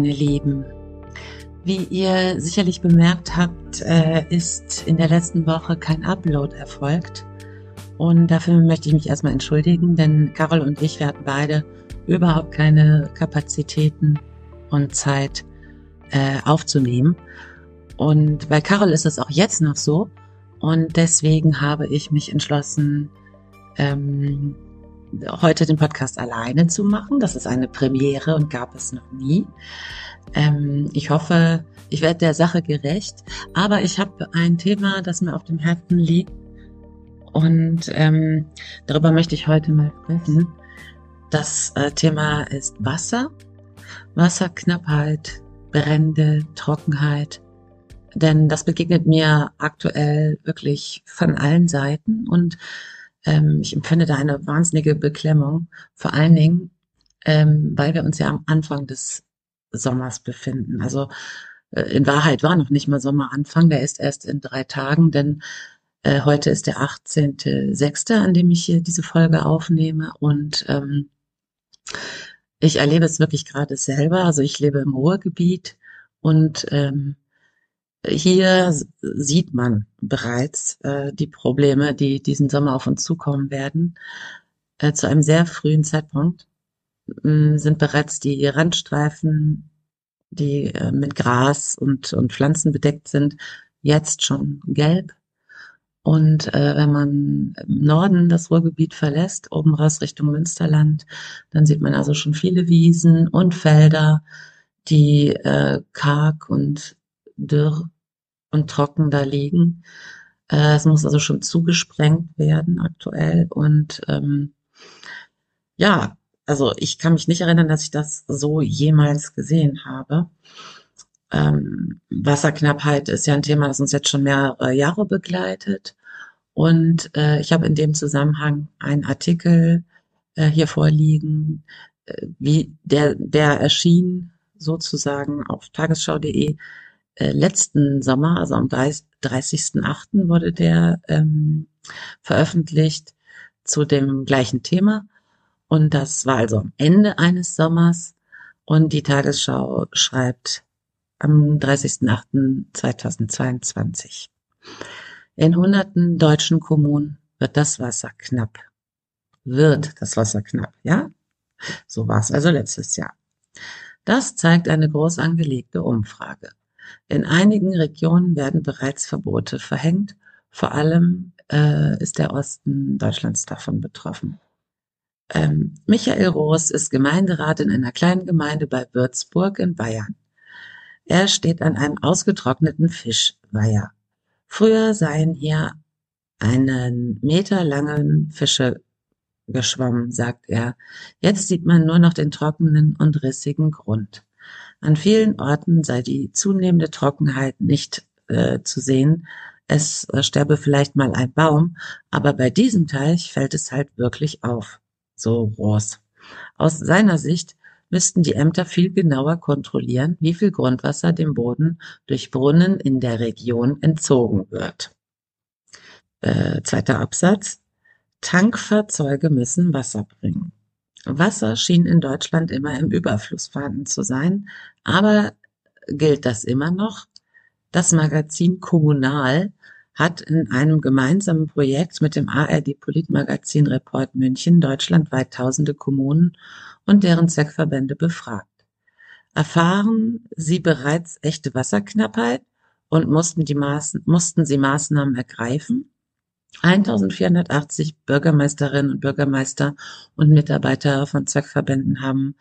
meine Lieben. Wie ihr sicherlich bemerkt habt, äh, ist in der letzten Woche kein Upload erfolgt. Und dafür möchte ich mich erstmal entschuldigen, denn Carol und ich, wir hatten beide überhaupt keine Kapazitäten und Zeit äh, aufzunehmen. Und bei Carol ist es auch jetzt noch so. Und deswegen habe ich mich entschlossen, ähm, heute den Podcast alleine zu machen. Das ist eine Premiere und gab es noch nie. Ähm, ich hoffe, ich werde der Sache gerecht. Aber ich habe ein Thema, das mir auf dem Herzen liegt. Und ähm, darüber möchte ich heute mal sprechen. Das äh, Thema ist Wasser, Wasserknappheit, Brände, Trockenheit. Denn das begegnet mir aktuell wirklich von allen Seiten und ähm, ich empfinde da eine wahnsinnige Beklemmung. Vor allen Dingen, ähm, weil wir uns ja am Anfang des Sommers befinden. Also äh, in Wahrheit war noch nicht mal Sommeranfang, der ist erst in drei Tagen, denn äh, heute ist der 18.06., an dem ich hier diese Folge aufnehme und ähm, ich erlebe es wirklich gerade selber. Also ich lebe im Ruhrgebiet und ähm, hier sieht man bereits äh, die Probleme, die diesen Sommer auf uns zukommen werden. Äh, zu einem sehr frühen Zeitpunkt äh, sind bereits die Randstreifen, die äh, mit Gras und, und Pflanzen bedeckt sind, jetzt schon gelb. Und äh, wenn man im Norden das Ruhrgebiet verlässt, oben raus Richtung Münsterland, dann sieht man also schon viele Wiesen und Felder, die äh, karg und dürr und trocken da liegen. Äh, es muss also schon zugesprengt werden aktuell. Und ähm, ja, also ich kann mich nicht erinnern, dass ich das so jemals gesehen habe. Ähm, Wasserknappheit ist ja ein Thema, das uns jetzt schon mehrere Jahre begleitet. Und äh, ich habe in dem Zusammenhang einen Artikel äh, hier vorliegen, äh, wie der, der erschien sozusagen auf tagesschau.de äh, letzten Sommer, also am 30.08. wurde der ähm, veröffentlicht zu dem gleichen Thema. Und das war also am Ende eines Sommers. Und die Tagesschau schreibt am 30.08.2022. In hunderten deutschen Kommunen wird das Wasser knapp. Wird das Wasser knapp, ja? So war es also letztes Jahr. Das zeigt eine groß angelegte Umfrage. In einigen Regionen werden bereits Verbote verhängt. Vor allem äh, ist der Osten Deutschlands davon betroffen. Ähm, Michael Roos ist Gemeinderat in einer kleinen Gemeinde bei Würzburg in Bayern. Er steht an einem ausgetrockneten Fischweiher. Früher seien hier einen Meter langen Fische geschwommen, sagt er. Jetzt sieht man nur noch den trockenen und rissigen Grund. An vielen Orten sei die zunehmende Trockenheit nicht äh, zu sehen. Es äh, sterbe vielleicht mal ein Baum, aber bei diesem Teich fällt es halt wirklich auf. So Ross. Aus seiner Sicht müssten die Ämter viel genauer kontrollieren, wie viel Grundwasser dem Boden durch Brunnen in der Region entzogen wird. Äh, zweiter Absatz. Tankfahrzeuge müssen Wasser bringen. Wasser schien in Deutschland immer im Überfluss vorhanden zu sein, aber gilt das immer noch? Das Magazin Kommunal hat in einem gemeinsamen Projekt mit dem ARD Politmagazin Report München deutschlandweit tausende Kommunen und deren Zweckverbände befragt. Erfahren sie bereits echte Wasserknappheit und mussten, die Maßen, mussten sie Maßnahmen ergreifen? 1480 Bürgermeisterinnen und Bürgermeister und Mitarbeiter von Zweckverbänden haben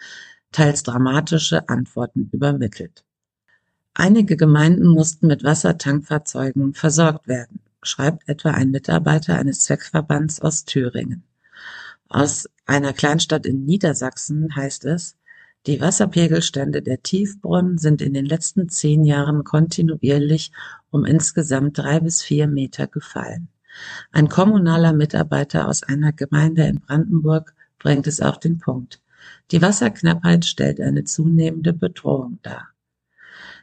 teils dramatische Antworten übermittelt. Einige Gemeinden mussten mit Wassertankfahrzeugen versorgt werden, schreibt etwa ein Mitarbeiter eines Zweckverbands aus Thüringen. Aus einer Kleinstadt in Niedersachsen heißt es, die Wasserpegelstände der Tiefbrunnen sind in den letzten zehn Jahren kontinuierlich um insgesamt drei bis vier Meter gefallen. Ein kommunaler Mitarbeiter aus einer Gemeinde in Brandenburg bringt es auf den Punkt. Die Wasserknappheit stellt eine zunehmende Bedrohung dar.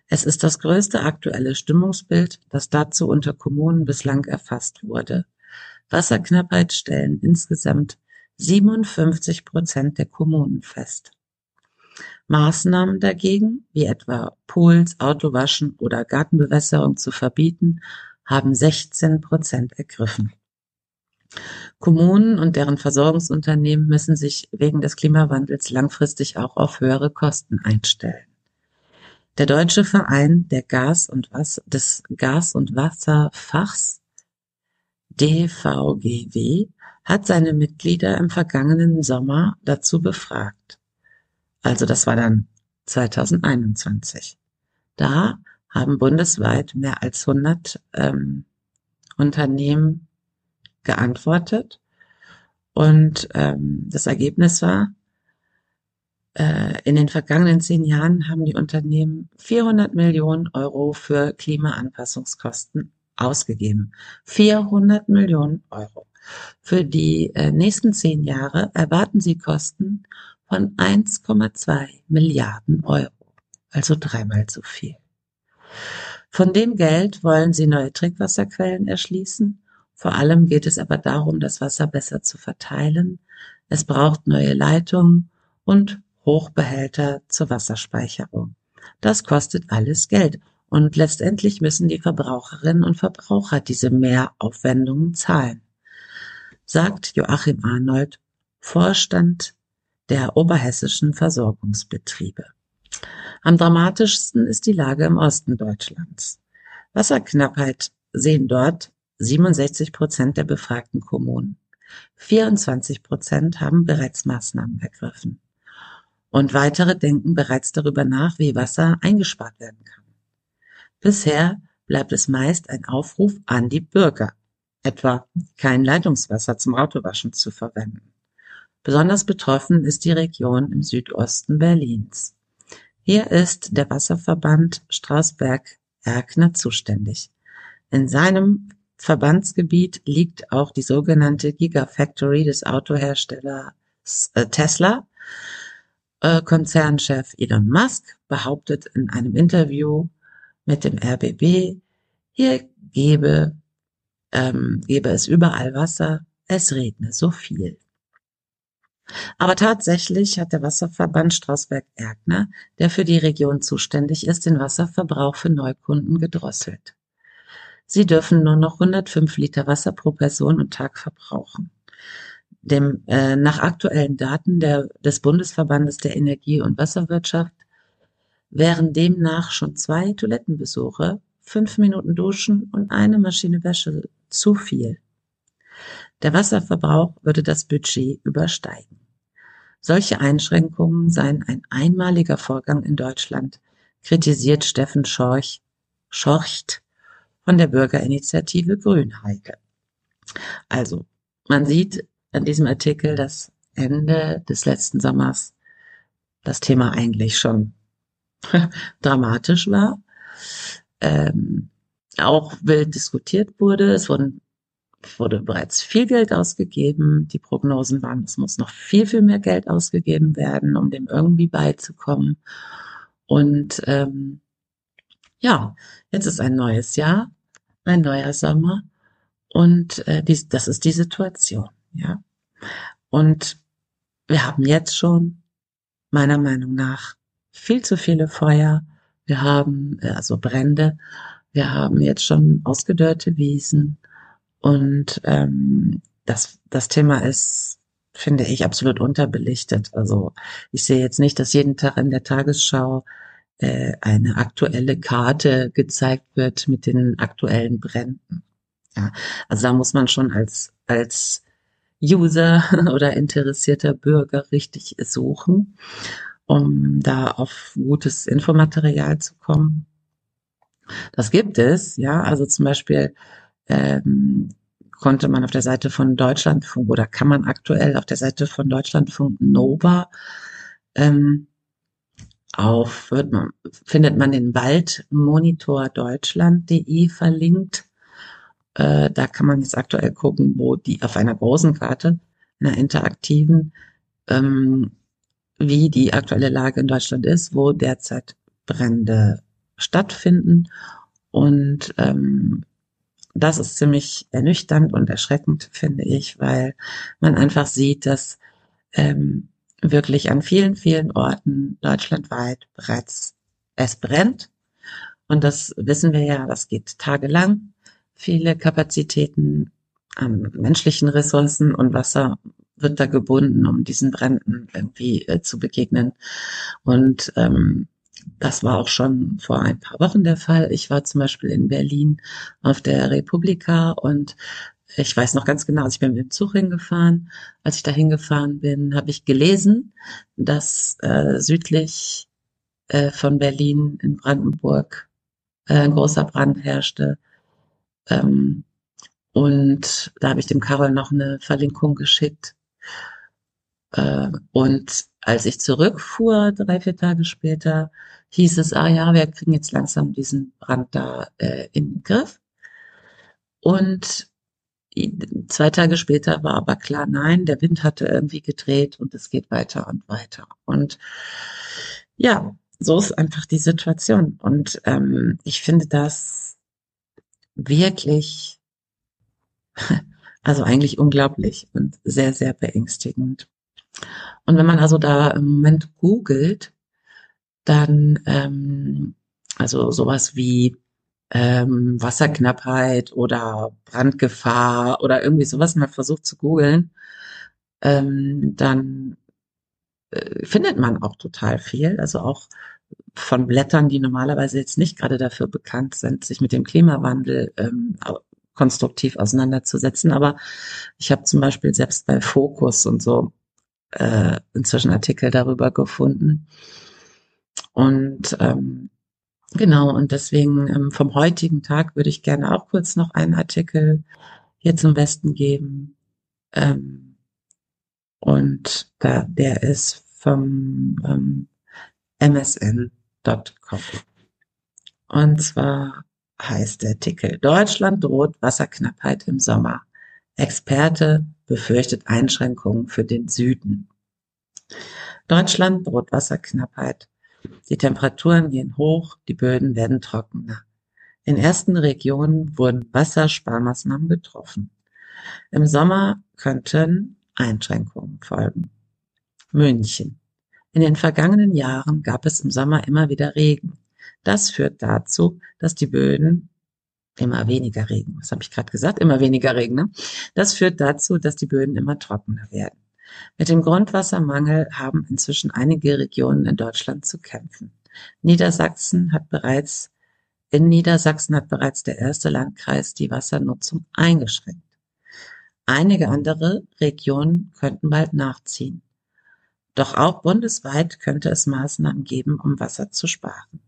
Es ist das größte aktuelle Stimmungsbild, das dazu unter Kommunen bislang erfasst wurde. Wasserknappheit stellen insgesamt 57 Prozent der Kommunen fest. Maßnahmen dagegen, wie etwa Pools, Autowaschen oder Gartenbewässerung zu verbieten, haben 16 Prozent ergriffen. Kommunen und deren Versorgungsunternehmen müssen sich wegen des Klimawandels langfristig auch auf höhere Kosten einstellen. Der Deutsche Verein der Gas und Wasser, des Gas- und Wasserfachs DVGW hat seine Mitglieder im vergangenen Sommer dazu befragt. Also das war dann 2021. Da haben bundesweit mehr als 100 ähm, Unternehmen geantwortet und ähm, das Ergebnis war, äh, in den vergangenen zehn Jahren haben die Unternehmen 400 Millionen Euro für Klimaanpassungskosten ausgegeben. 400 Millionen Euro. Für die äh, nächsten zehn Jahre erwarten sie Kosten von 1,2 Milliarden Euro. Also dreimal so viel. Von dem Geld wollen sie neue Trinkwasserquellen erschließen. Vor allem geht es aber darum, das Wasser besser zu verteilen. Es braucht neue Leitungen und Hochbehälter zur Wasserspeicherung. Das kostet alles Geld und letztendlich müssen die Verbraucherinnen und Verbraucher diese Mehraufwendungen zahlen, sagt Joachim Arnold, Vorstand der oberhessischen Versorgungsbetriebe. Am dramatischsten ist die Lage im Osten Deutschlands. Wasserknappheit sehen dort 67 Prozent der befragten Kommunen. 24 Prozent haben bereits Maßnahmen ergriffen und weitere denken bereits darüber nach, wie Wasser eingespart werden kann. Bisher bleibt es meist ein Aufruf an die Bürger, etwa kein Leitungswasser zum Autowaschen zu verwenden. Besonders betroffen ist die Region im Südosten Berlins. Hier ist der Wasserverband Strausberg-Erkner zuständig. In seinem Verbandsgebiet liegt auch die sogenannte Gigafactory des Autoherstellers äh, Tesla, äh, Konzernchef Elon Musk behauptet in einem Interview mit dem RBB, hier gebe, ähm, gebe es überall Wasser, es regne so viel. Aber tatsächlich hat der Wasserverband Strausberg-Erkner, der für die Region zuständig ist, den Wasserverbrauch für Neukunden gedrosselt. Sie dürfen nur noch 105 Liter Wasser pro Person und Tag verbrauchen dem, äh, nach aktuellen Daten der, des Bundesverbandes der Energie- und Wasserwirtschaft wären demnach schon zwei Toilettenbesuche, fünf Minuten Duschen und eine Maschine Wäsche zu viel. Der Wasserverbrauch würde das Budget übersteigen. Solche Einschränkungen seien ein einmaliger Vorgang in Deutschland, kritisiert Steffen Schorch, Schorcht von der Bürgerinitiative Grünheide. Also, man sieht, an diesem Artikel, dass Ende des letzten Sommers das Thema eigentlich schon dramatisch war, ähm, auch wild diskutiert wurde. Es wurden, wurde bereits viel Geld ausgegeben. Die Prognosen waren, es muss noch viel, viel mehr Geld ausgegeben werden, um dem irgendwie beizukommen. Und ähm, ja, jetzt ist ein neues Jahr, ein neuer Sommer und äh, dies, das ist die Situation. Ja. Und wir haben jetzt schon, meiner Meinung nach, viel zu viele Feuer. Wir haben äh, also Brände. Wir haben jetzt schon ausgedörrte Wiesen. Und ähm, das, das Thema ist, finde ich, absolut unterbelichtet. Also ich sehe jetzt nicht, dass jeden Tag in der Tagesschau äh, eine aktuelle Karte gezeigt wird mit den aktuellen Bränden. Ja, also da muss man schon als als User oder interessierter Bürger richtig suchen, um da auf gutes Infomaterial zu kommen. Das gibt es, ja, also zum Beispiel ähm, konnte man auf der Seite von Deutschlandfunk oder kann man aktuell auf der Seite von Deutschlandfunk Nova ähm, auf, wird man, findet man den Waldmonitor Deutschland.de verlinkt. Äh, da kann man jetzt aktuell gucken, wo die auf einer großen Karte, einer interaktiven, ähm, wie die aktuelle Lage in Deutschland ist, wo derzeit Brände stattfinden. Und ähm, das ist ziemlich ernüchternd und erschreckend, finde ich, weil man einfach sieht, dass ähm, wirklich an vielen, vielen Orten deutschlandweit bereits es brennt. Und das wissen wir ja, das geht tagelang. Viele Kapazitäten an menschlichen Ressourcen und Wasser wird da gebunden, um diesen Bränden irgendwie äh, zu begegnen. Und ähm, das war auch schon vor ein paar Wochen der Fall. Ich war zum Beispiel in Berlin auf der Republika und ich weiß noch ganz genau, ich bin mit dem Zug hingefahren. Als ich da hingefahren bin, habe ich gelesen, dass äh, südlich äh, von Berlin in Brandenburg äh, ein großer Brand herrschte. Ähm, und da habe ich dem Carol noch eine Verlinkung geschickt. Äh, und als ich zurückfuhr, drei, vier Tage später, hieß es, ah ja, wir kriegen jetzt langsam diesen Brand da äh, in den Griff. Und zwei Tage später war aber klar, nein, der Wind hatte irgendwie gedreht und es geht weiter und weiter. Und ja, so ist einfach die Situation. Und ähm, ich finde das wirklich, also eigentlich unglaublich und sehr, sehr beängstigend. Und wenn man also da im Moment googelt, dann ähm, also sowas wie ähm, Wasserknappheit oder Brandgefahr oder irgendwie sowas mal versucht zu googeln, ähm, dann äh, findet man auch total viel. Also auch von Blättern, die normalerweise jetzt nicht gerade dafür bekannt sind, sich mit dem Klimawandel ähm, konstruktiv auseinanderzusetzen. Aber ich habe zum Beispiel selbst bei Focus und so äh, inzwischen Artikel darüber gefunden. Und ähm, genau, und deswegen ähm, vom heutigen Tag würde ich gerne auch kurz noch einen Artikel hier zum Besten geben. Ähm, und da, der ist vom ähm, msn.com. Und zwar heißt der Artikel Deutschland droht Wasserknappheit im Sommer. Experte befürchtet Einschränkungen für den Süden. Deutschland droht Wasserknappheit. Die Temperaturen gehen hoch, die Böden werden trockener. In ersten Regionen wurden Wassersparmaßnahmen getroffen. Im Sommer könnten Einschränkungen folgen. München. In den vergangenen Jahren gab es im Sommer immer wieder Regen. Das führt dazu, dass die Böden immer weniger Regen. Was habe ich gerade gesagt? Immer weniger Regen. Ne? Das führt dazu, dass die Böden immer trockener werden. Mit dem Grundwassermangel haben inzwischen einige Regionen in Deutschland zu kämpfen. Niedersachsen hat bereits in Niedersachsen hat bereits der erste Landkreis die Wassernutzung eingeschränkt. Einige andere Regionen könnten bald nachziehen. Doch auch bundesweit könnte es Maßnahmen geben, um Wasser zu sparen.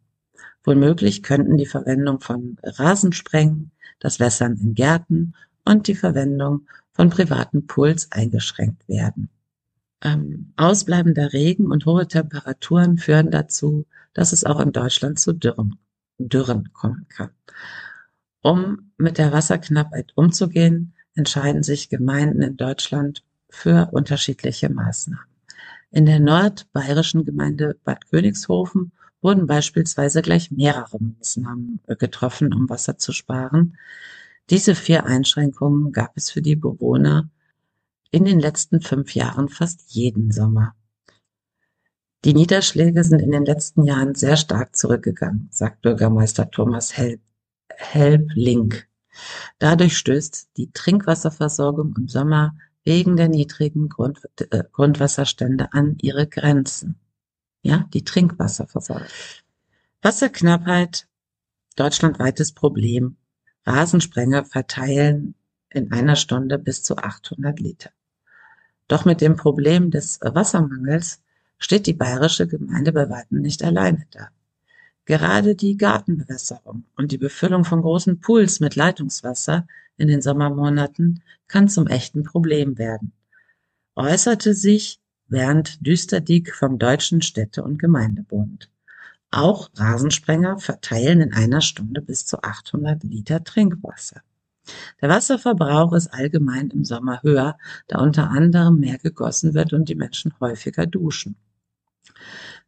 Womöglich könnten die Verwendung von Rasensprengen, das Wässern in Gärten und die Verwendung von privaten Pools eingeschränkt werden. Ähm, ausbleibender Regen und hohe Temperaturen führen dazu, dass es auch in Deutschland zu Dürren, Dürren kommen kann. Um mit der Wasserknappheit umzugehen, entscheiden sich Gemeinden in Deutschland für unterschiedliche Maßnahmen. In der nordbayerischen Gemeinde Bad Königshofen wurden beispielsweise gleich mehrere Maßnahmen getroffen, um Wasser zu sparen. Diese vier Einschränkungen gab es für die Bewohner in den letzten fünf Jahren fast jeden Sommer. Die Niederschläge sind in den letzten Jahren sehr stark zurückgegangen, sagt Bürgermeister Thomas Help, Help Dadurch stößt die Trinkwasserversorgung im Sommer wegen der niedrigen Grund, äh, Grundwasserstände an ihre Grenzen. Ja, die Trinkwasserversorgung. Wasserknappheit, deutschlandweites Problem. Rasensprenger verteilen in einer Stunde bis zu 800 Liter. Doch mit dem Problem des Wassermangels steht die bayerische Gemeinde bei weitem nicht alleine da. Gerade die Gartenbewässerung und die Befüllung von großen Pools mit Leitungswasser in den Sommermonaten kann zum echten Problem werden, äußerte sich Bernd Düsterdiek vom Deutschen Städte- und Gemeindebund. Auch Rasensprenger verteilen in einer Stunde bis zu 800 Liter Trinkwasser. Der Wasserverbrauch ist allgemein im Sommer höher, da unter anderem mehr gegossen wird und die Menschen häufiger duschen.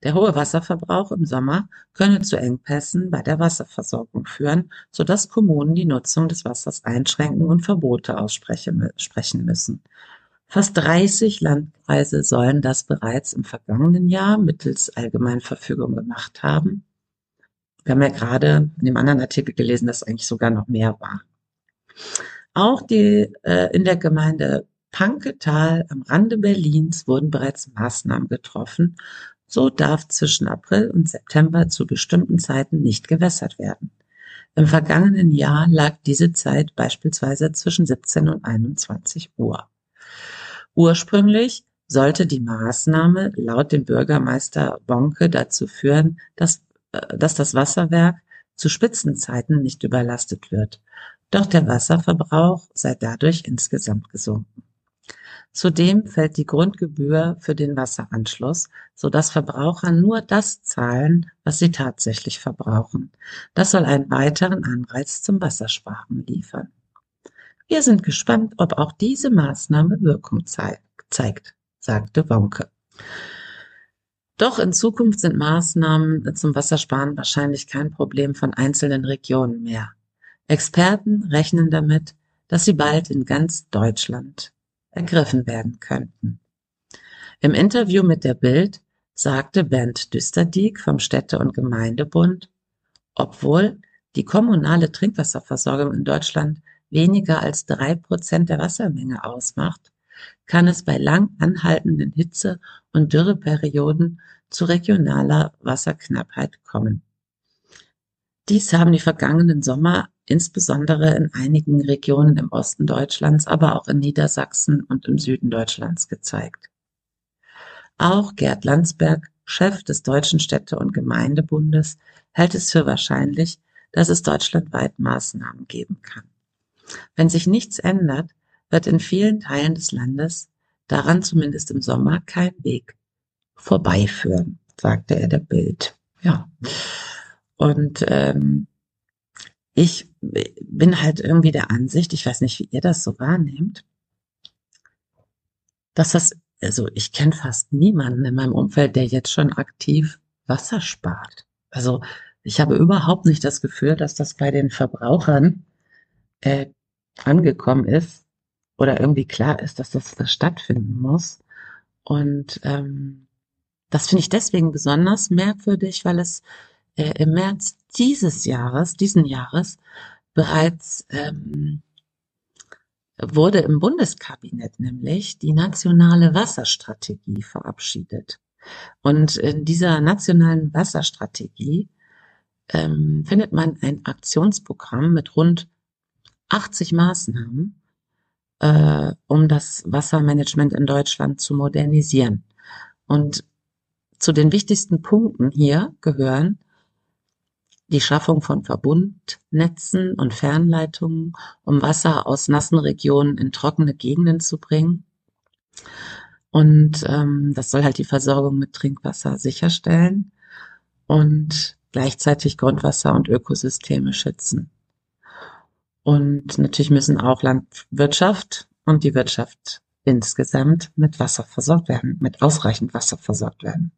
Der hohe Wasserverbrauch im Sommer könne zu Engpässen bei der Wasserversorgung führen, sodass Kommunen die Nutzung des Wassers einschränken und Verbote aussprechen müssen. Fast 30 Landkreise sollen das bereits im vergangenen Jahr mittels Allgemeinverfügung gemacht haben. Wir haben ja gerade in dem anderen Artikel gelesen, dass eigentlich sogar noch mehr war. Auch die äh, in der Gemeinde Panketal am Rande Berlins wurden bereits Maßnahmen getroffen. So darf zwischen April und September zu bestimmten Zeiten nicht gewässert werden. Im vergangenen Jahr lag diese Zeit beispielsweise zwischen 17 und 21 Uhr. Ursprünglich sollte die Maßnahme laut dem Bürgermeister Bonke dazu führen, dass, äh, dass das Wasserwerk zu Spitzenzeiten nicht überlastet wird. Doch der Wasserverbrauch sei dadurch insgesamt gesunken. Zudem fällt die Grundgebühr für den Wasseranschluss, so dass Verbraucher nur das zahlen, was sie tatsächlich verbrauchen. Das soll einen weiteren Anreiz zum Wassersparen liefern. Wir sind gespannt, ob auch diese Maßnahme Wirkung zeigt, sagte Wonke. Doch in Zukunft sind Maßnahmen zum Wassersparen wahrscheinlich kein Problem von einzelnen Regionen mehr. Experten rechnen damit, dass sie bald in ganz Deutschland ergriffen werden könnten. Im Interview mit der Bild sagte Bernd Düsterdiek vom Städte- und Gemeindebund, obwohl die kommunale Trinkwasserversorgung in Deutschland weniger als drei Prozent der Wassermenge ausmacht, kann es bei lang anhaltenden Hitze- und Dürreperioden zu regionaler Wasserknappheit kommen. Dies haben die vergangenen Sommer insbesondere in einigen Regionen im Osten Deutschlands, aber auch in Niedersachsen und im Süden Deutschlands gezeigt. Auch Gerd Landsberg, Chef des Deutschen Städte- und Gemeindebundes, hält es für wahrscheinlich, dass es deutschlandweit Maßnahmen geben kann. Wenn sich nichts ändert, wird in vielen Teilen des Landes daran zumindest im Sommer kein Weg vorbeiführen, sagte er der Bild. Ja. Und ähm, ich bin halt irgendwie der Ansicht, ich weiß nicht, wie ihr das so wahrnehmt, dass das, also ich kenne fast niemanden in meinem Umfeld, der jetzt schon aktiv Wasser spart. Also ich habe überhaupt nicht das Gefühl, dass das bei den Verbrauchern äh, angekommen ist oder irgendwie klar ist, dass das, stattfinden muss. Und ähm, das finde ich deswegen besonders merkwürdig, weil es äh, im März dieses Jahres, diesen Jahres, bereits ähm, wurde im Bundeskabinett nämlich die nationale Wasserstrategie verabschiedet. Und in dieser nationalen Wasserstrategie ähm, findet man ein Aktionsprogramm mit rund 80 Maßnahmen, äh, um das Wassermanagement in Deutschland zu modernisieren. Und zu den wichtigsten Punkten hier gehören die Schaffung von Verbundnetzen und Fernleitungen, um Wasser aus nassen Regionen in trockene Gegenden zu bringen. Und ähm, das soll halt die Versorgung mit Trinkwasser sicherstellen und gleichzeitig Grundwasser und Ökosysteme schützen. Und natürlich müssen auch Landwirtschaft und die Wirtschaft insgesamt mit Wasser versorgt werden, mit ausreichend Wasser versorgt werden.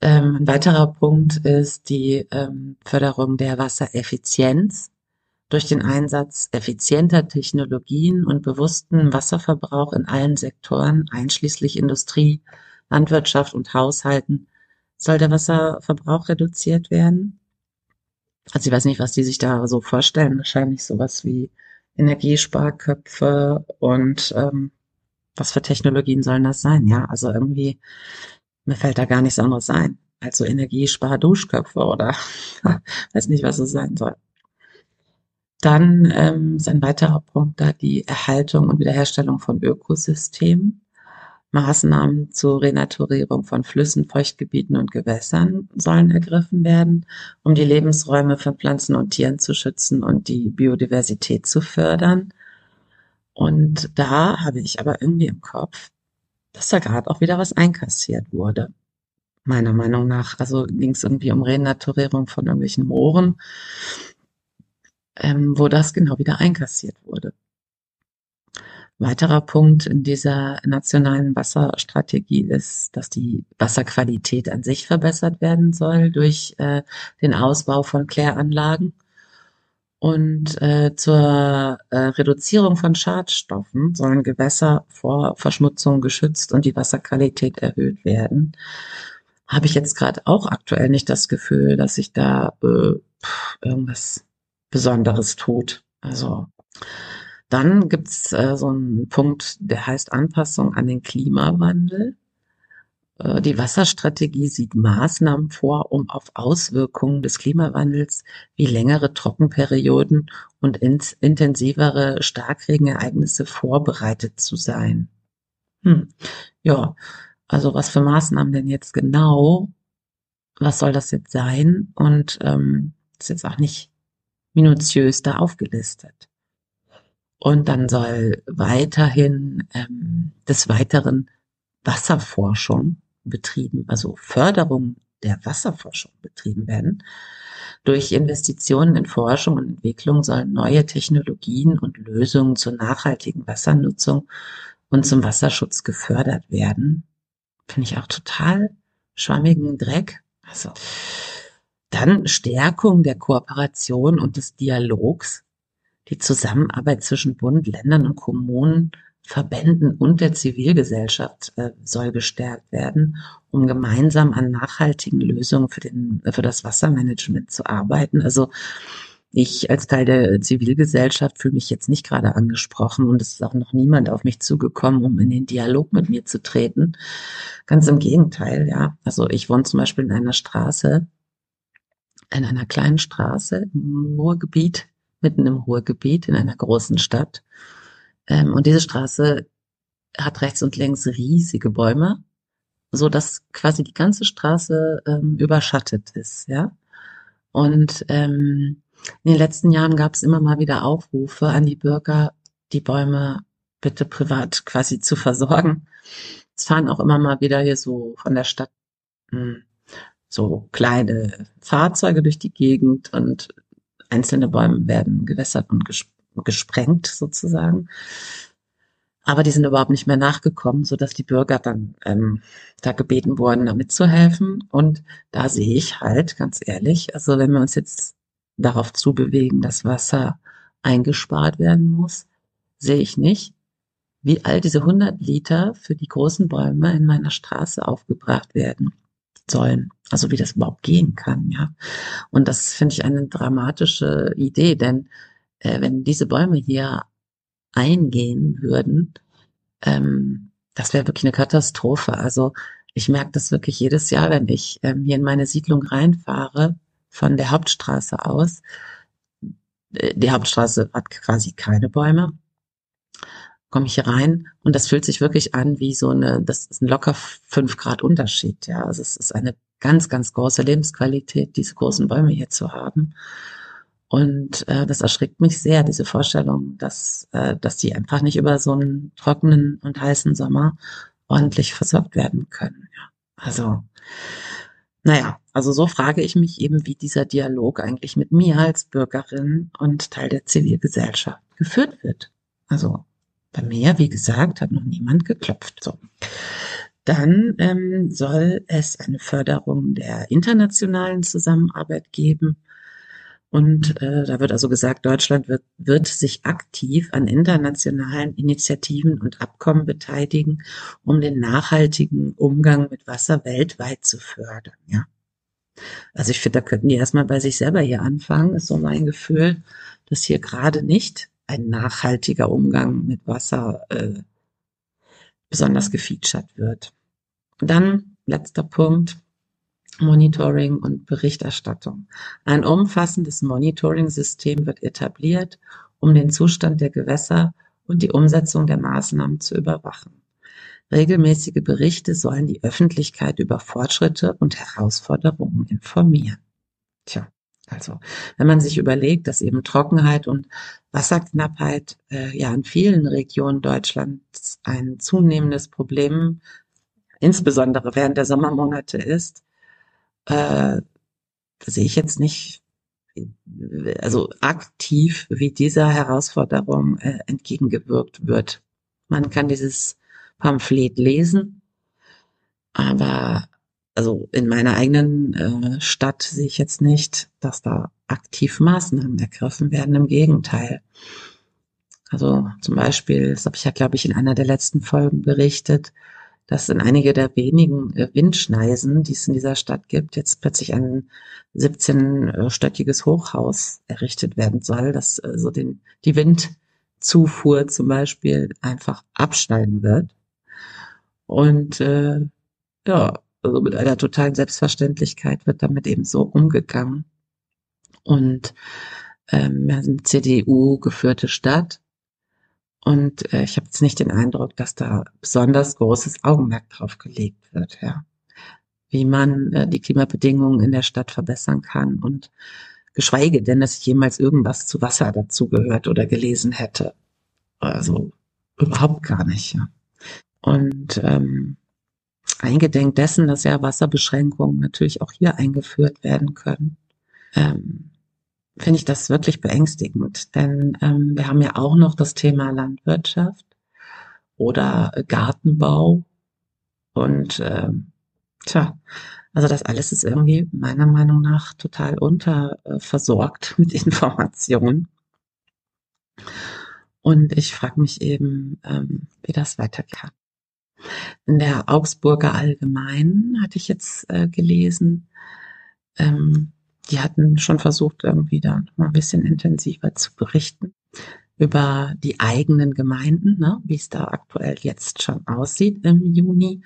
Ähm, ein weiterer Punkt ist die ähm, Förderung der Wassereffizienz durch den Einsatz effizienter Technologien und bewussten Wasserverbrauch in allen Sektoren, einschließlich Industrie, Landwirtschaft und Haushalten, soll der Wasserverbrauch reduziert werden. Also ich weiß nicht, was die sich da so vorstellen. Wahrscheinlich sowas wie Energiesparköpfe und ähm, was für Technologien sollen das sein? Ja, also irgendwie mir fällt da gar nichts anderes ein. Also Energiespar-Duschköpfe oder weiß nicht, was es sein soll. Dann ähm, ist ein weiterer Punkt da die Erhaltung und Wiederherstellung von Ökosystemen. Maßnahmen zur Renaturierung von Flüssen, Feuchtgebieten und Gewässern sollen ergriffen werden, um die Lebensräume von Pflanzen und Tieren zu schützen und die Biodiversität zu fördern. Und da habe ich aber irgendwie im Kopf, dass da gerade auch wieder was einkassiert wurde. Meiner Meinung nach. Also ging es irgendwie um Renaturierung von irgendwelchen Mooren, ähm, wo das genau wieder einkassiert wurde. Weiterer Punkt in dieser nationalen Wasserstrategie ist, dass die Wasserqualität an sich verbessert werden soll durch äh, den Ausbau von Kläranlagen Und äh, zur äh, Reduzierung von Schadstoffen sollen Gewässer vor Verschmutzung geschützt und die Wasserqualität erhöht werden. Habe ich jetzt gerade auch aktuell nicht das Gefühl, dass sich da äh, irgendwas Besonderes tut. Also dann gibt's äh, so einen Punkt, der heißt Anpassung an den Klimawandel. Äh, die Wasserstrategie sieht Maßnahmen vor, um auf Auswirkungen des Klimawandels wie längere Trockenperioden und intensivere Starkregenereignisse vorbereitet zu sein. Hm. Ja, also was für Maßnahmen denn jetzt genau? Was soll das jetzt sein? Und ähm, ist jetzt auch nicht minutiös da aufgelistet. Und dann soll weiterhin ähm, des Weiteren Wasserforschung betrieben, also Förderung der Wasserforschung betrieben werden. Durch Investitionen in Forschung und Entwicklung sollen neue Technologien und Lösungen zur nachhaltigen Wassernutzung und zum Wasserschutz gefördert werden. Finde ich auch total schwammigen Dreck. Also dann Stärkung der Kooperation und des Dialogs, die Zusammenarbeit zwischen Bund, Ländern und Kommunen Verbänden und der Zivilgesellschaft äh, soll gestärkt werden, um gemeinsam an nachhaltigen Lösungen für, den, für das Wassermanagement zu arbeiten. Also ich als Teil der Zivilgesellschaft fühle mich jetzt nicht gerade angesprochen und es ist auch noch niemand auf mich zugekommen, um in den Dialog mit mir zu treten. Ganz im Gegenteil, ja. Also ich wohne zum Beispiel in einer Straße, in einer kleinen Straße im Ruhrgebiet, mitten im Ruhrgebiet, in einer großen Stadt. Ähm, und diese Straße hat rechts und links riesige Bäume, so dass quasi die ganze Straße ähm, überschattet ist, ja. Und ähm, in den letzten Jahren gab es immer mal wieder Aufrufe an die Bürger, die Bäume bitte privat quasi zu versorgen. Es fahren auch immer mal wieder hier so von der Stadt mh, hm, so kleine Fahrzeuge durch die Gegend und einzelne Bäume werden gewässert und gesp gesprengt sozusagen. Aber die sind überhaupt nicht mehr nachgekommen, so dass die Bürger dann ähm, da gebeten wurden, da mitzuhelfen. Und da sehe ich halt, ganz ehrlich, also wenn wir uns jetzt darauf zubewegen, dass Wasser eingespart werden muss, sehe ich nicht, wie all diese 100 Liter für die großen Bäume in meiner Straße aufgebracht werden sollen. Also wie das überhaupt gehen kann, ja. Und das finde ich eine dramatische Idee, denn äh, wenn diese Bäume hier eingehen würden, ähm, das wäre wirklich eine Katastrophe. Also ich merke das wirklich jedes Jahr, wenn ich ähm, hier in meine Siedlung reinfahre, von der Hauptstraße aus. Äh, die Hauptstraße hat quasi keine Bäume. Komme ich hier rein und das fühlt sich wirklich an wie so eine, das ist ein locker fünf Grad Unterschied. Ja, also es ist eine ganz, ganz große Lebensqualität, diese großen Bäume hier zu haben. Und äh, das erschrickt mich sehr, diese Vorstellung, dass, äh, dass die einfach nicht über so einen trockenen und heißen Sommer ordentlich versorgt werden können. Ja. Also, naja, also so frage ich mich eben, wie dieser Dialog eigentlich mit mir als Bürgerin und Teil der Zivilgesellschaft geführt wird. Also bei mir, wie gesagt, hat noch niemand geklopft. So. Dann ähm, soll es eine Förderung der internationalen Zusammenarbeit geben und äh, da wird also gesagt, Deutschland wird, wird sich aktiv an internationalen Initiativen und Abkommen beteiligen, um den nachhaltigen Umgang mit Wasser weltweit zu fördern. Ja. Also ich finde, da könnten die erstmal bei sich selber hier anfangen, ist so mein Gefühl, dass hier gerade nicht ein nachhaltiger Umgang mit Wasser äh, besonders gefeatured wird. Dann letzter Punkt, Monitoring und Berichterstattung. Ein umfassendes Monitoring-System wird etabliert, um den Zustand der Gewässer und die Umsetzung der Maßnahmen zu überwachen. Regelmäßige Berichte sollen die Öffentlichkeit über Fortschritte und Herausforderungen informieren. Tja, also wenn man sich überlegt, dass eben Trockenheit und Wasserknappheit äh, ja in vielen Regionen Deutschlands ein zunehmendes Problem, insbesondere während der Sommermonate ist, äh, sehe ich jetzt nicht, also aktiv, wie dieser Herausforderung äh, entgegengewirkt wird. Man kann dieses Pamphlet lesen, aber also in meiner eigenen äh, Stadt sehe ich jetzt nicht, dass da aktiv Maßnahmen ergriffen werden. Im Gegenteil. Also zum Beispiel, das habe ich ja, glaube ich, in einer der letzten Folgen berichtet, dass in einige der wenigen äh, Windschneisen, die es in dieser Stadt gibt, jetzt plötzlich ein 17-stöckiges Hochhaus errichtet werden soll, das äh, so den, die Windzufuhr zum Beispiel einfach abschneiden wird. Und äh, ja, also mit einer totalen Selbstverständlichkeit wird damit eben so umgegangen. Und ähm, wir sind CDU geführte Stadt und äh, ich habe jetzt nicht den Eindruck, dass da besonders großes Augenmerk drauf gelegt wird, ja. Wie man äh, die Klimabedingungen in der Stadt verbessern kann und geschweige denn, dass ich jemals irgendwas zu Wasser dazugehört oder gelesen hätte. Also überhaupt gar nicht, ja. Und ähm, eingedenk dessen, dass ja Wasserbeschränkungen natürlich auch hier eingeführt werden können, ähm, finde ich das wirklich beängstigend. Denn ähm, wir haben ja auch noch das Thema Landwirtschaft oder Gartenbau. Und ähm, tja, also das alles ist irgendwie meiner Meinung nach total unterversorgt mit Informationen. Und ich frage mich eben, ähm, wie das weitergeht. In der Augsburger Allgemeinen hatte ich jetzt äh, gelesen, ähm, die hatten schon versucht, irgendwie da mal ein bisschen intensiver zu berichten über die eigenen Gemeinden, ne, wie es da aktuell jetzt schon aussieht im Juni.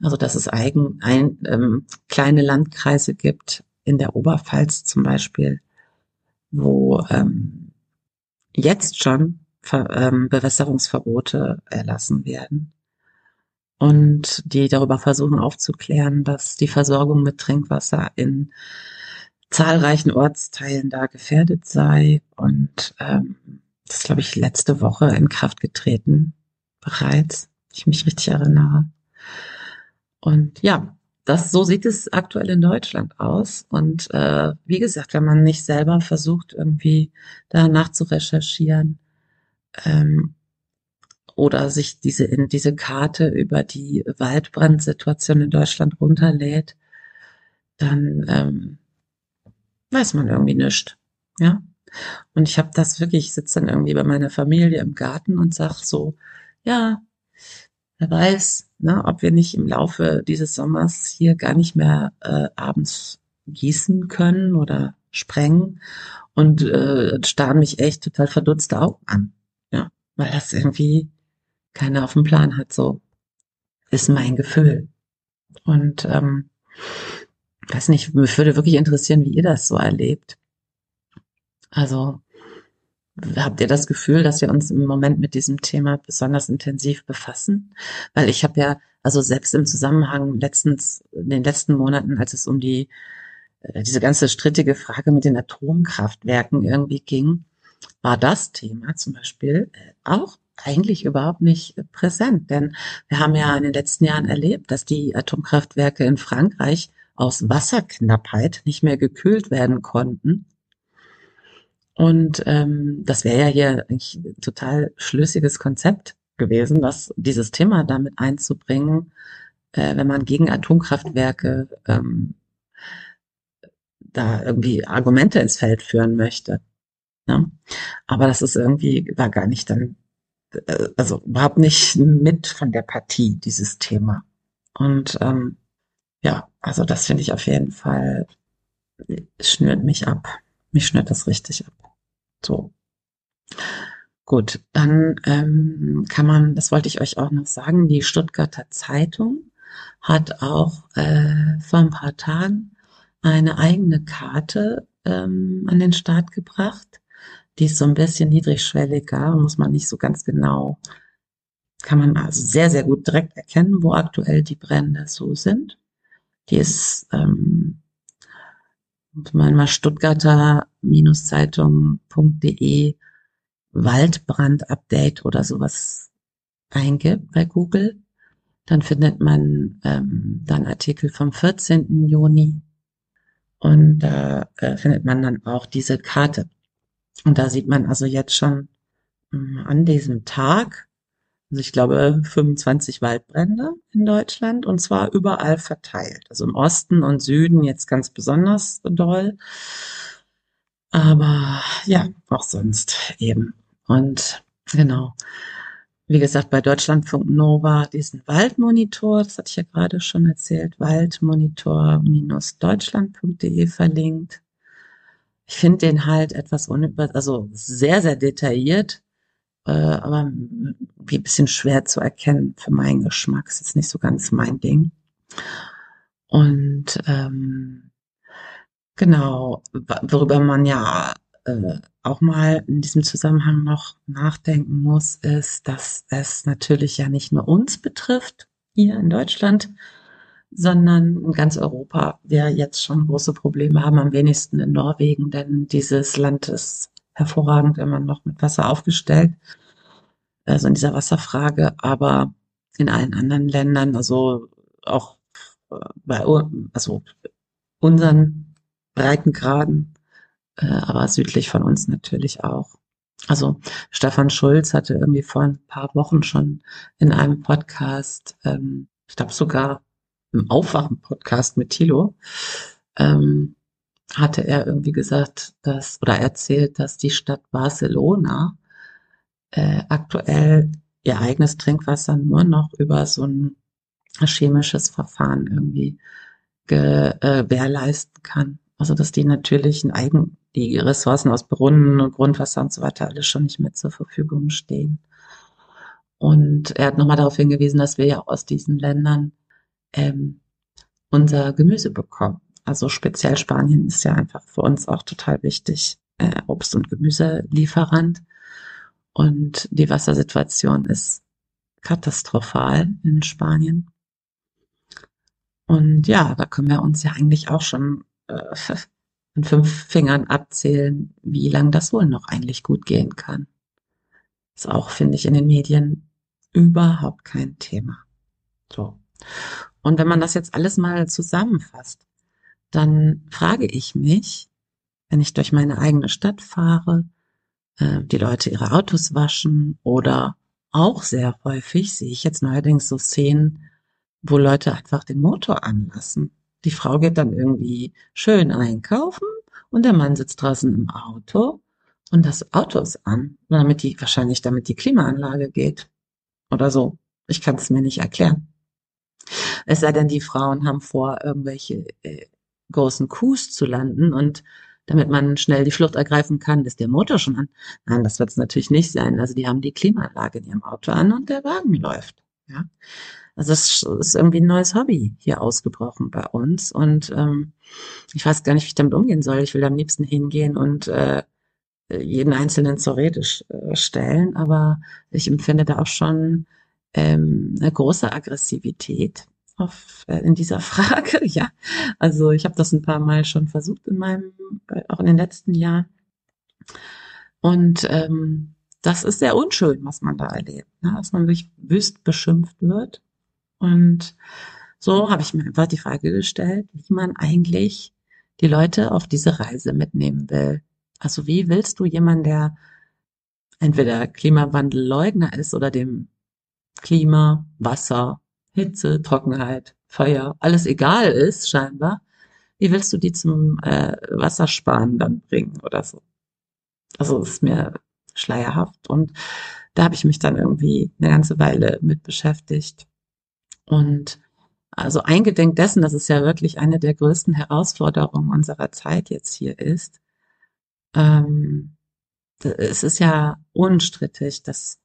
Also dass es eigen, ein, ähm, kleine Landkreise gibt, in der Oberpfalz zum Beispiel, wo ähm, jetzt schon Ver, ähm, Bewässerungsverbote erlassen werden und die darüber versuchen aufzuklären, dass die Versorgung mit Trinkwasser in zahlreichen Ortsteilen da gefährdet sei. Und ähm, das ist, glaube ich, letzte Woche in Kraft getreten bereits, ich mich richtig erinnere. Und ja, das so sieht es aktuell in Deutschland aus. Und äh, wie gesagt, wenn man nicht selber versucht, irgendwie danach zu recherchieren ähm, oder sich diese in diese Karte über die Waldbrandsituation in Deutschland runterlädt, dann ähm, weiß man irgendwie nicht. Ja. Und ich habe das wirklich, ich sitze dann irgendwie bei meiner Familie im Garten und sag so, ja, wer weiß, ne, ob wir nicht im Laufe dieses Sommers hier gar nicht mehr äh, abends gießen können oder sprengen und äh, starren mich echt total verdutzte Augen an. Ja, weil das irgendwie keiner auf dem Plan hat. So ist mein Gefühl. Und ähm, weiß nicht, mich würde wirklich interessieren, wie ihr das so erlebt. Also habt ihr das Gefühl, dass wir uns im Moment mit diesem Thema besonders intensiv befassen? Weil ich habe ja, also selbst im Zusammenhang letztens, in den letzten Monaten, als es um die äh, diese ganze strittige Frage mit den Atomkraftwerken irgendwie ging, war das Thema zum Beispiel äh, auch eigentlich überhaupt nicht präsent. Denn wir haben ja in den letzten Jahren erlebt, dass die Atomkraftwerke in Frankreich aus Wasserknappheit nicht mehr gekühlt werden konnten. Und ähm, das wäre ja hier eigentlich ein total schlüssiges Konzept gewesen, was dieses Thema damit einzubringen, äh, wenn man gegen Atomkraftwerke ähm, da irgendwie Argumente ins Feld führen möchte. Ja? Aber das ist irgendwie, war gar nicht dann, also überhaupt nicht mit von der Partie, dieses Thema. Und ähm, ja, also das finde ich auf jeden Fall, schnürt mich ab. Mich schnürt das richtig ab. So. Gut, dann ähm, kann man, das wollte ich euch auch noch sagen, die Stuttgarter Zeitung hat auch äh, vor ein paar Tagen eine eigene Karte ähm, an den Start gebracht. Die ist so ein bisschen niedrigschwelliger, muss man nicht so ganz genau, kann man also sehr, sehr gut direkt erkennen, wo aktuell die Brände so sind. Die ist, ähm, man mal stuttgarter-zeitung.de Waldbrand-Update oder sowas eingibt bei Google, dann findet man ähm, dann Artikel vom 14. Juni und da äh, findet man dann auch diese Karte. Und da sieht man also jetzt schon ähm, an diesem Tag, also ich glaube 25 Waldbrände in Deutschland und zwar überall verteilt. Also im Osten und Süden jetzt ganz besonders doll. Aber ja, auch sonst eben. Und genau. Wie gesagt, bei Deutschlandfunk Nova diesen Waldmonitor, das hatte ich ja gerade schon erzählt, waldmonitor-deutschland.de verlinkt. Ich finde den halt etwas unüber, also sehr, sehr detailliert, äh, aber wie ein bisschen schwer zu erkennen für meinen Geschmack. Ist jetzt nicht so ganz mein Ding. Und ähm, genau, worüber man ja äh, auch mal in diesem Zusammenhang noch nachdenken muss, ist, dass es natürlich ja nicht nur uns betrifft hier in Deutschland, sondern in ganz Europa wir jetzt schon große Probleme haben, am wenigsten in Norwegen, denn dieses Land ist hervorragend immer noch mit Wasser aufgestellt, also in dieser Wasserfrage, aber in allen anderen Ländern, also auch äh, bei also unseren Breitengraden äh, aber südlich von uns natürlich auch. Also Stefan Schulz hatte irgendwie vor ein paar Wochen schon in einem Podcast, ähm, ich glaube sogar im Aufwachen-Podcast mit Thilo, ähm, hatte er irgendwie gesagt, dass oder erzählt, dass die Stadt Barcelona äh, aktuell ihr eigenes Trinkwasser nur noch über so ein chemisches Verfahren irgendwie gewährleisten kann. Also dass die natürlichen Eigen die Ressourcen aus Brunnen und Grundwasser und so weiter alles schon nicht mehr zur Verfügung stehen. Und er hat nochmal darauf hingewiesen, dass wir ja aus diesen Ländern ähm, unser Gemüse bekommen. Also speziell Spanien ist ja einfach für uns auch total wichtig, äh, Obst- und Gemüselieferant. Und die Wassersituation ist katastrophal in Spanien. Und ja, da können wir uns ja eigentlich auch schon äh, an fünf Fingern abzählen, wie lang das wohl noch eigentlich gut gehen kann. Ist auch, finde ich, in den Medien überhaupt kein Thema. So. Und wenn man das jetzt alles mal zusammenfasst, dann frage ich mich, wenn ich durch meine eigene Stadt fahre, äh, die Leute ihre Autos waschen oder auch sehr häufig sehe ich jetzt neuerdings so Szenen, wo Leute einfach den Motor anlassen die Frau geht dann irgendwie schön einkaufen und der Mann sitzt draußen im Auto und das Auto ist an, damit die, wahrscheinlich damit die Klimaanlage geht oder so. Ich kann es mir nicht erklären. Es sei denn, die Frauen haben vor, irgendwelche äh, großen Coups zu landen und damit man schnell die Flucht ergreifen kann, ist der Motor schon an. Nein, das wird es natürlich nicht sein. Also die haben die Klimaanlage in ihrem Auto an und der Wagen läuft. Ja. Also es ist irgendwie ein neues Hobby hier ausgebrochen bei uns und ähm, ich weiß gar nicht, wie ich damit umgehen soll. Ich will am liebsten hingehen und äh, jeden Einzelnen zur Rede äh, stellen, aber ich empfinde da auch schon ähm, eine große Aggressivität auf, äh, in dieser Frage. Ja, also ich habe das ein paar Mal schon versucht in meinem, äh, auch in den letzten Jahren und ähm, das ist sehr unschön, was man da erlebt, ne? dass man wirklich wüst beschimpft wird und so habe ich mir einfach die Frage gestellt, wie man eigentlich die Leute auf diese Reise mitnehmen will. Also wie willst du jemanden, der entweder Klimawandelleugner ist oder dem Klima, Wasser, Hitze, Trockenheit, Feuer, alles egal ist scheinbar, wie willst du die zum äh, Wassersparen dann bringen oder so? Also ist mir schleierhaft und da habe ich mich dann irgendwie eine ganze Weile mit beschäftigt. Und also eingedenk dessen, dass es ja wirklich eine der größten Herausforderungen unserer Zeit jetzt hier ist, ähm, es ist ja unstrittig, dass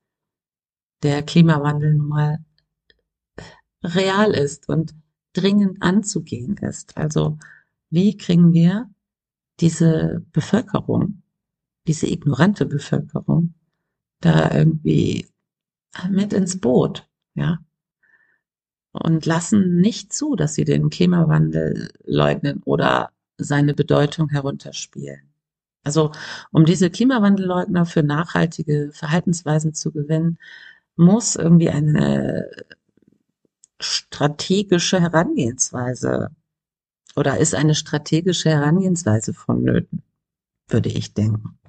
der Klimawandel nun mal real ist und dringend anzugehen ist. Also wie kriegen wir diese Bevölkerung, diese ignorante Bevölkerung, da irgendwie mit ins Boot, ja? und lassen nicht zu, dass sie den Klimawandel leugnen oder seine Bedeutung herunterspielen. Also um diese Klimawandelleugner für nachhaltige Verhaltensweisen zu gewinnen, muss irgendwie eine strategische Herangehensweise oder ist eine strategische Herangehensweise vonnöten, würde ich denken.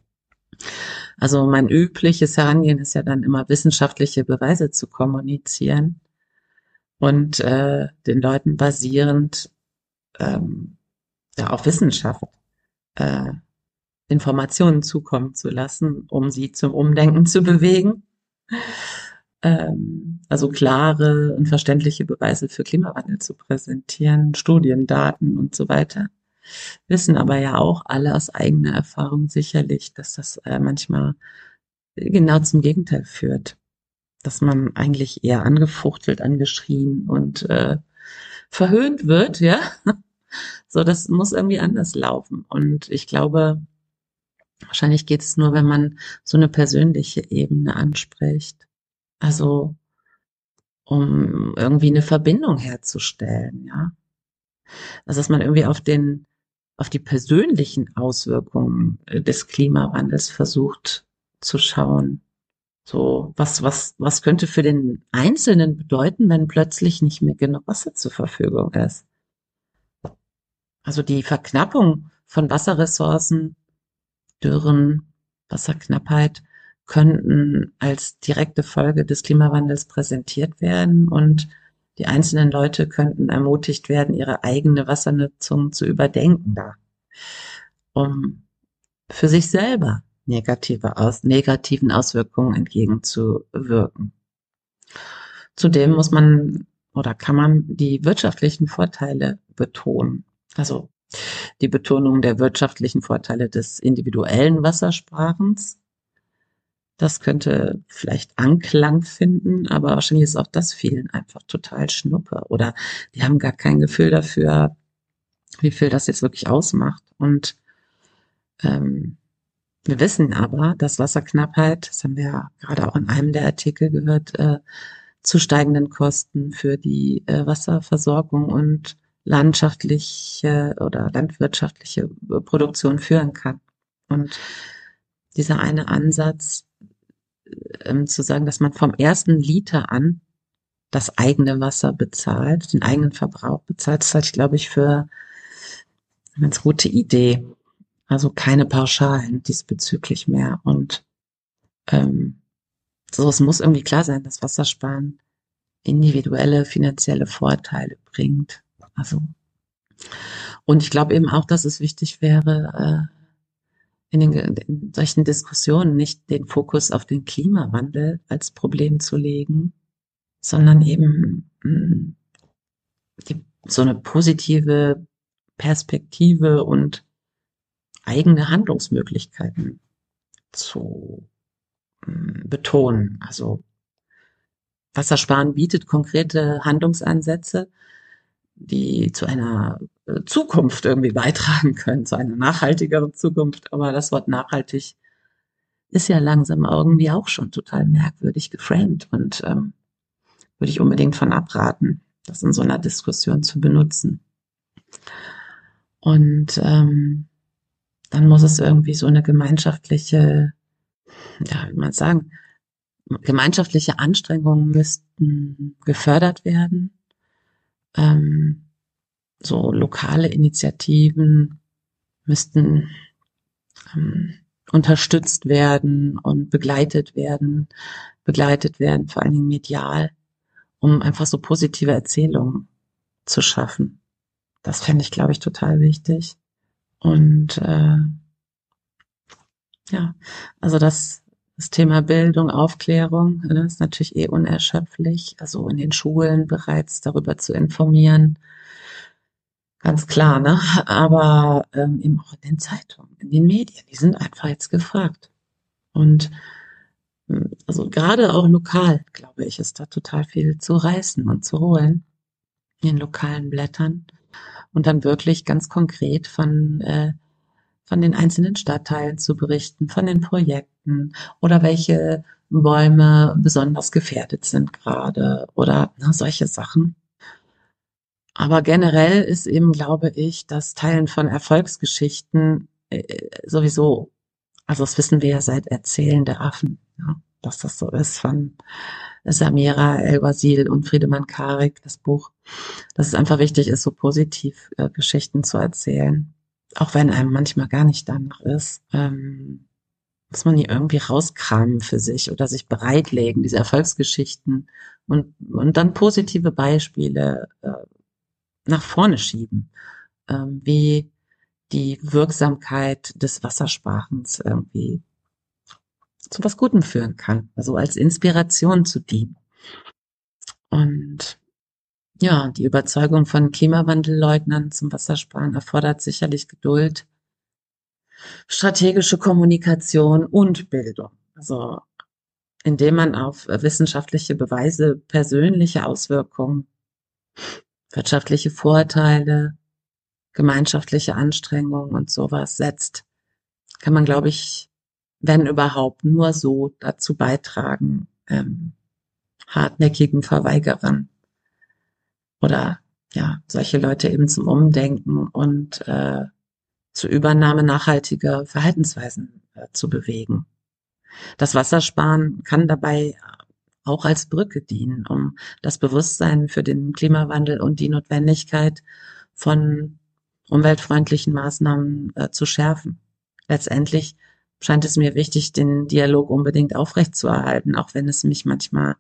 Also mein übliches Herangehen ist ja dann immer wissenschaftliche Beweise zu kommunizieren und äh, den Leuten basierend ähm, ja, auf Wissenschaft äh, Informationen zukommen zu lassen, um sie zum Umdenken zu bewegen. Ähm, also klare und verständliche Beweise für Klimawandel zu präsentieren, Studien, Daten und so weiter. Wissen aber ja auch alle aus eigener Erfahrung sicherlich, dass das äh, manchmal genau zum Gegenteil führt. Dass man eigentlich eher angefuchtelt, angeschrien und äh, verhöhnt wird, ja. So, das muss irgendwie anders laufen. Und ich glaube, wahrscheinlich geht es nur, wenn man so eine persönliche Ebene anspricht. Also, um irgendwie eine Verbindung herzustellen, ja. Also, dass man irgendwie auf den, auf die persönlichen Auswirkungen des Klimawandels versucht zu schauen. So, was, was, was könnte für den Einzelnen bedeuten, wenn plötzlich nicht mehr genug Wasser zur Verfügung ist? Also die Verknappung von Wasserressourcen, Dürren, Wasserknappheit könnten als direkte Folge des Klimawandels präsentiert werden und die einzelnen Leute könnten ermutigt werden, ihre eigene Wassernutzung zu überdenken da, um für sich selber negative aus, negativen Auswirkungen entgegenzuwirken. Zudem muss man oder kann man die wirtschaftlichen Vorteile betonen. Also die Betonung der wirtschaftlichen Vorteile des individuellen Wassersparens. Das könnte vielleicht Anklang finden, aber wahrscheinlich ist auch das vielen einfach total Schnuppe oder die haben gar kein Gefühl dafür, wie viel das jetzt wirklich ausmacht. Und ähm, wir wissen aber, dass Wasserknappheit, das haben wir ja gerade auch in einem der Artikel gehört, äh, zu steigenden Kosten für die äh, Wasserversorgung und landschaftliche oder landwirtschaftliche Produktion führen kann. Und dieser eine Ansatz, ähm, zu sagen, dass man vom ersten Liter an das eigene Wasser bezahlt, den eigenen Verbrauch bezahlt, ist halt, glaube ich, für eine ganz gute Idee. Also keine Pauschalen diesbezüglich mehr. Und ähm, so, es muss irgendwie klar sein, dass Wassersparen individuelle finanzielle Vorteile bringt. Also und ich glaube eben auch, dass es wichtig wäre, äh, in, den, in solchen Diskussionen nicht den Fokus auf den Klimawandel als Problem zu legen, sondern eben mh, mm, die, so eine positive Perspektive und eigene Handlungsmöglichkeiten zu äh, betonen. Also Wassersparen bietet konkrete Handlungsansätze, die zu einer Zukunft irgendwie beitragen können, zu einer nachhaltigeren Zukunft. Aber das Wort nachhaltig ist ja langsam irgendwie auch schon total merkwürdig geframed und ähm, würde ich unbedingt von abraten, das in so einer Diskussion zu benutzen. Und ähm, dann muss es irgendwie so eine gemeinschaftliche, ja, wie man sagen, gemeinschaftliche Anstrengungen müssten gefördert werden. Ähm, so lokale Initiativen müssten ähm, unterstützt werden und begleitet werden, begleitet werden, vor allen Dingen medial, um einfach so positive Erzählungen zu schaffen. Das fände ich, glaube ich, total wichtig. Und äh, ja, also das, das Thema Bildung, Aufklärung ne, ist natürlich eh unerschöpflich. Also in den Schulen bereits darüber zu informieren, ganz klar, ne? Aber ähm, eben auch in den Zeitungen, in den Medien, die sind einfach jetzt gefragt. Und hm, also gerade auch lokal, glaube ich, ist da total viel zu reißen und zu holen in den lokalen Blättern und dann wirklich ganz konkret von, äh, von den einzelnen Stadtteilen zu berichten, von den Projekten oder welche Bäume besonders gefährdet sind gerade oder na, solche Sachen. Aber generell ist eben, glaube ich, das Teilen von Erfolgsgeschichten äh, sowieso, also das wissen wir ja seit Erzählen der Affen, ja, dass das so ist von Samira El-Wazil und Friedemann Karik, das Buch, dass es einfach wichtig ist, so positiv äh, Geschichten zu erzählen. Auch wenn einem manchmal gar nicht danach ist. Ähm, muss man die irgendwie rauskramen für sich oder sich bereitlegen, diese Erfolgsgeschichten und, und dann positive Beispiele äh, nach vorne schieben, ähm, wie die Wirksamkeit des Wassersparens irgendwie zu was Gutem führen kann, also als Inspiration zu dienen. Und ja, die Überzeugung von Klimawandelleugnern zum Wassersparen erfordert sicherlich Geduld, strategische Kommunikation und Bildung. Also indem man auf wissenschaftliche Beweise, persönliche Auswirkungen, wirtschaftliche Vorteile, gemeinschaftliche Anstrengungen und sowas setzt, kann man, glaube ich, wenn überhaupt, nur so dazu beitragen, ähm, hartnäckigen Verweigerern oder ja, solche Leute eben zum Umdenken und äh, zur Übernahme nachhaltiger Verhaltensweisen äh, zu bewegen. Das Wassersparen kann dabei auch als Brücke dienen, um das Bewusstsein für den Klimawandel und die Notwendigkeit von umweltfreundlichen Maßnahmen äh, zu schärfen. Letztendlich scheint es mir wichtig, den Dialog unbedingt aufrechtzuerhalten, auch wenn es mich manchmal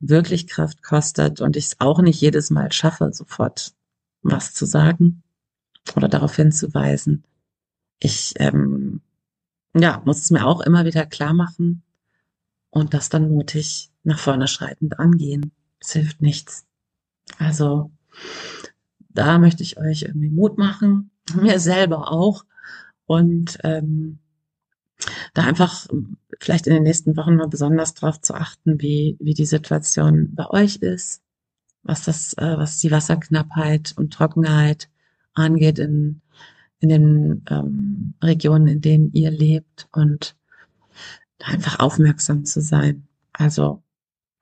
wirklich Kraft kostet und ich es auch nicht jedes Mal schaffe, sofort was zu sagen oder darauf hinzuweisen. Ich ähm, ja, muss es mir auch immer wieder klar machen und das dann mutig nach vorne schreitend angehen. Es hilft nichts. Also da möchte ich euch irgendwie Mut machen, mir selber auch und ähm, da einfach vielleicht in den nächsten Wochen mal besonders darauf zu achten, wie, wie die Situation bei euch ist, was das, äh, was die Wasserknappheit und Trockenheit angeht in, in den ähm, Regionen, in denen ihr lebt und einfach aufmerksam zu sein. Also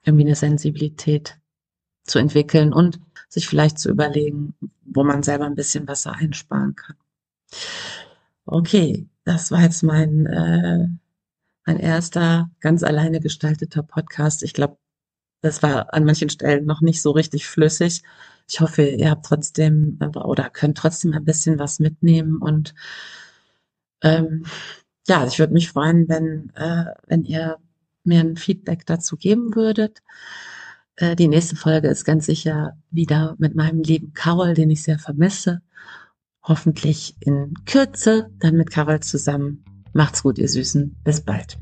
irgendwie eine Sensibilität zu entwickeln und sich vielleicht zu überlegen, wo man selber ein bisschen Wasser einsparen kann. Okay, das war jetzt mein, äh, mein erster ganz alleine gestalteter Podcast. Ich glaube, das war an manchen Stellen noch nicht so richtig flüssig. Ich hoffe, ihr habt trotzdem oder könnt trotzdem ein bisschen was mitnehmen und ähm, ja, ich würde mich freuen, wenn, äh, wenn ihr mir ein Feedback dazu geben würdet. Äh, die nächste Folge ist ganz sicher wieder mit meinem lieben Carol, den ich sehr vermisse hoffentlich in Kürze dann mit Carol zusammen. Macht's gut, ihr Süßen. Bis bald.